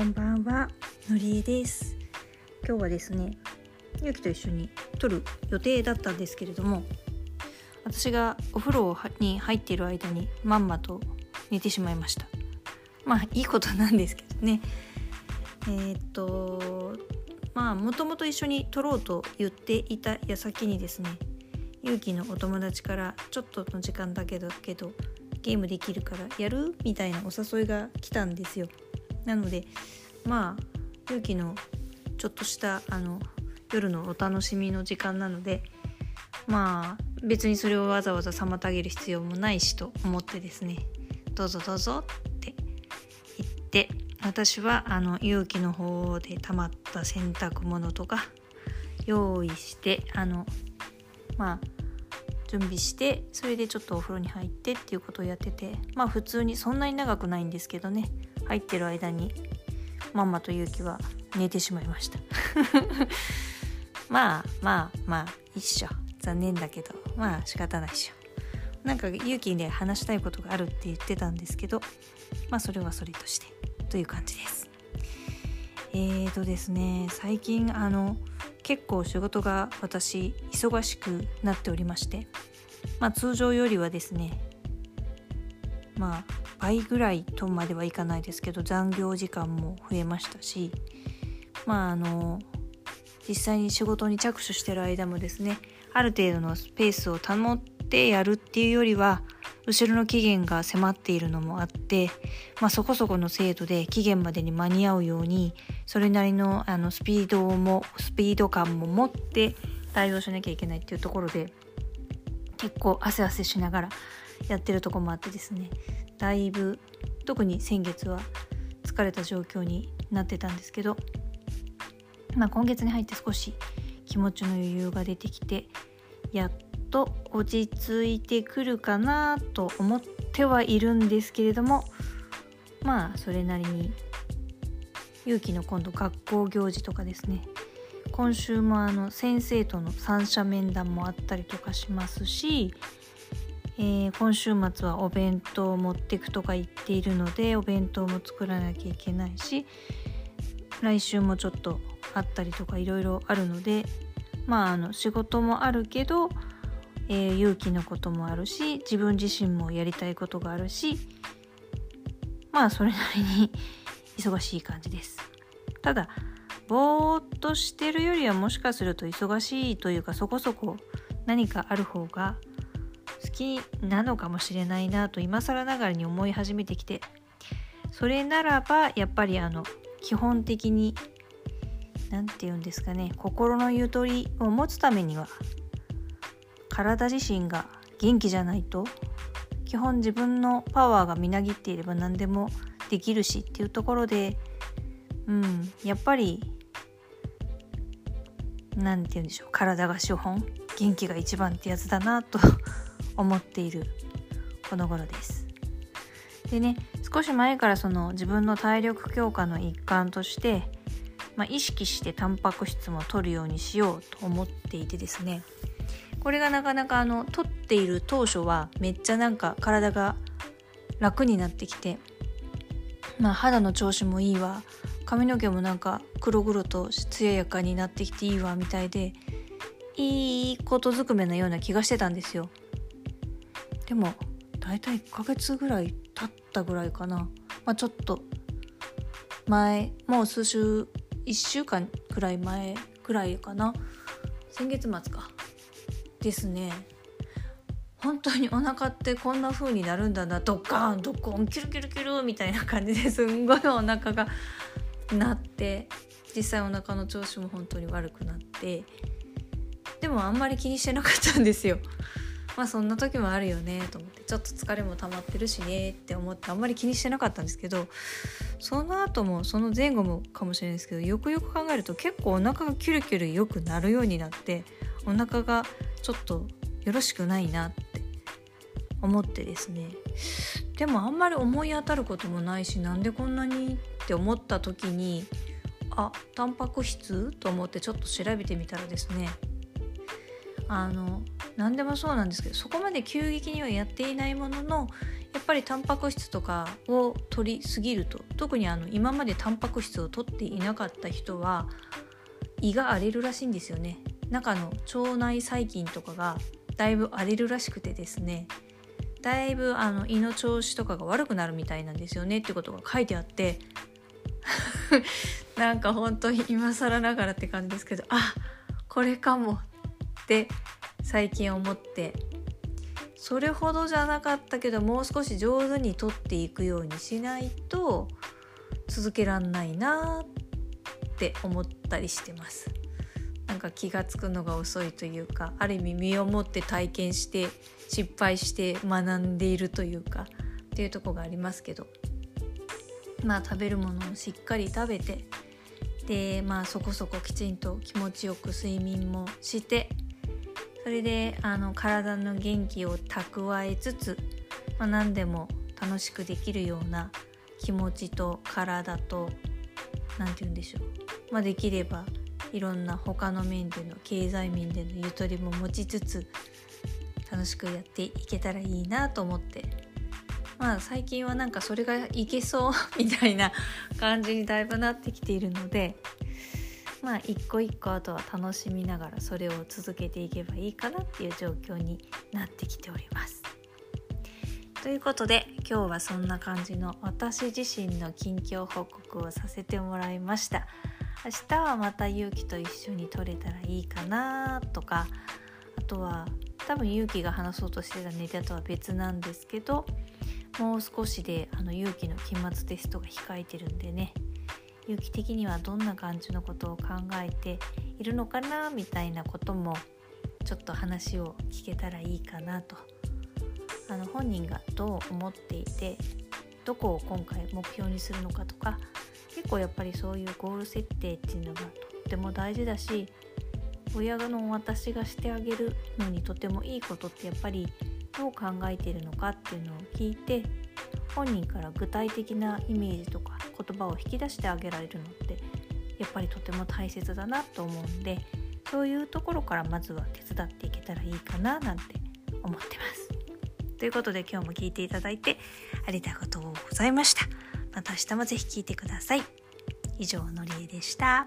こんばんは、のりえです。今日はですね、ゆうきと一緒に撮る予定だったんですけれども、私がお風呂に入っている間にまんまと寝てしまいました。まあいいことなんですけどね。えーっと、まあもともと一緒に撮ろうと言っていた矢先にですね、ゆうきのお友達からちょっとの時間だけどけどゲームできるからやる？みたいなお誘いが来たんですよ。なのでまあゆうきのちょっとしたあの夜のお楽しみの時間なのでまあ別にそれをわざわざ妨げる必要もないしと思ってですねどうぞどうぞって言って私はあの勇気の方で溜まった洗濯物とか用意してあのまあ準備してそれでちょっとお風呂に入ってっていうことをやっててまあ普通にそんなに長くないんですけどね。入ってる間にママと勇気は寝てしまいました。まあまあまあ一緒残念だけどまあ仕方ないっしょ。なんか勇気で話したいことがあるって言ってたんですけどまあそれはそれとしてという感じです。えーとですね最近あの結構仕事が私忙しくなっておりましてまあ通常よりはですねまあ倍ぐらいとまではいかないですけど残業時間も増えましたしまああの実際に仕事に着手してる間もですねある程度のスペースを保ってやるっていうよりは後ろの期限が迫っているのもあって、まあ、そこそこの精度で期限までに間に合うようにそれなりのあのスピードもスピード感も持って対応しなきゃいけないっていうところで結構汗汗しながらやってるとこもあってですね。だいぶ特に先月は疲れた状況になってたんですけど、まあ、今月に入って少し気持ちの余裕が出てきてやっと落ち着いてくるかなと思ってはいるんですけれどもまあそれなりに勇気の今度学校行事とかですね今週もあの先生との三者面談もあったりとかしますしえー今週末はお弁当を持ってくとか言っているのでお弁当も作らなきゃいけないし来週もちょっとあったりとかいろいろあるのでまああの仕事もあるけど、えー勇気のこともあるし自分自身もやりたいことがあるしまあそれなりに忙しい感じです。ただぼーっとしてるよりはもしかすると忙しいというかそこそこ何かある方が好きなのかもしれないなと今更ながらに思い始めてきてそれならばやっぱりあの基本的に何て言うんですかね心のゆとりを持つためには体自身が元気じゃないと基本自分のパワーがみなぎっていれば何でもできるしっていうところでうんやっぱり何て言うんでしょう。体が資本元気が一番ってやつだなと思っているこの頃です。でね少し前からその自分の体力強化の一環として、まあ、意識してタンパク質も取るようにしようと思っていてですね。これがなかなかあの取っている当初はめっちゃなんか体が楽になってきて、まあ、肌の調子もいいわ。髪の毛もなんか黒々と艶やかになってきていいわみたいでいいことずくめなような気がしてたんですよ。でも大体1ヶ月ぐらい経ったぐらいかな、まあ、ちょっと前もう数週1週間くらい前くらいかな。先月末か。ですね。本当にお腹ってこんな風になるんだな。ドッカーンドッコンキュルキュルキュルみたいな感じですんごいお腹がなって実際お腹の調子も本当に悪くなってでもあんまり気にしてなかったんですよ。まあそんな時もあるよねと思ってちょっと疲れも溜まってるしねって思ってあんまり気にしてなかったんですけどその後もその前後もかもしれないですけどよくよく考えると結構お腹がキュルキュルよくなるようになってお腹がちょっとよろしくないなって思ってですね。でもあんまり思い当たることもないしなんでこんなにって思った時にあタンパク質と思ってちょっと調べてみたらですねあの何でもそうなんですけどそこまで急激にはやっていないもののやっぱりタンパク質とかを取りすぎると特にあの今までタンパク質を取っていなかった人は胃が荒れるらしいんですよね。中の腸内細菌とかがだいぶ荒れるらしくてですね。だいぶあの胃の調子とかが悪くなるみたいなんですよねってことが書いてあって なんか本当に今更ながらって感じですけどあこれかもって最近思ってそれほどじゃなかったけどもう少し上手に取っていくようにしないと続けらんないなって思ったりしてます。なんか気が付くのが遅いというかある意味身をもって体験して失敗して学んでいるというかっていうとこがありますけど。まあ食べるものをしっかり食べてでまあそこそこきちんと気持ちよく睡眠もしてそれであの体の元気を蓄えつつ、まあ、何でも楽しくできるような気持ちと体と何て言うんでしょう、まあ、できればいろんな他の面での経済面でのゆとりも持ちつつ楽しくやっていけたらいいなと思ってまあ最近はなんかそれがいけそうみたいな感じにだいぶなってきているのでまあ一個一個あとは楽しみながらそれを続けていけばいいかなっていう状況になってきております。ということで今日はそんな感じの私自身の近況報告をさせてもらいました。明日はまた勇気と一緒に撮れたらいいかなとかあとは多分勇気が話そうとしてたネタとは別なんですけどもう少しであの勇気の期末テストが控えてるんでね勇気的にはどんな感じのことを考えているのかなみたいなこともちょっと話を聞けたらいいかなと。あの本人がどう思っていてどこを今回目標にするのかとか結構やっぱりそういうゴール設定っていうのがとっても大事だし親の私がしてあげるのにとてもいいことってやっぱりどう考えているのかっていうのを聞いて本人から具体的なイメージとか言葉を引き出してあげられるのってやっぱりとても大切だなと思うんでそういうところからまずは手伝っていけたらいいかななんて思ってます。ということで今日も聞いていただいてありがとうございました。また明日もぜひ聴いてください。以上のりえでした。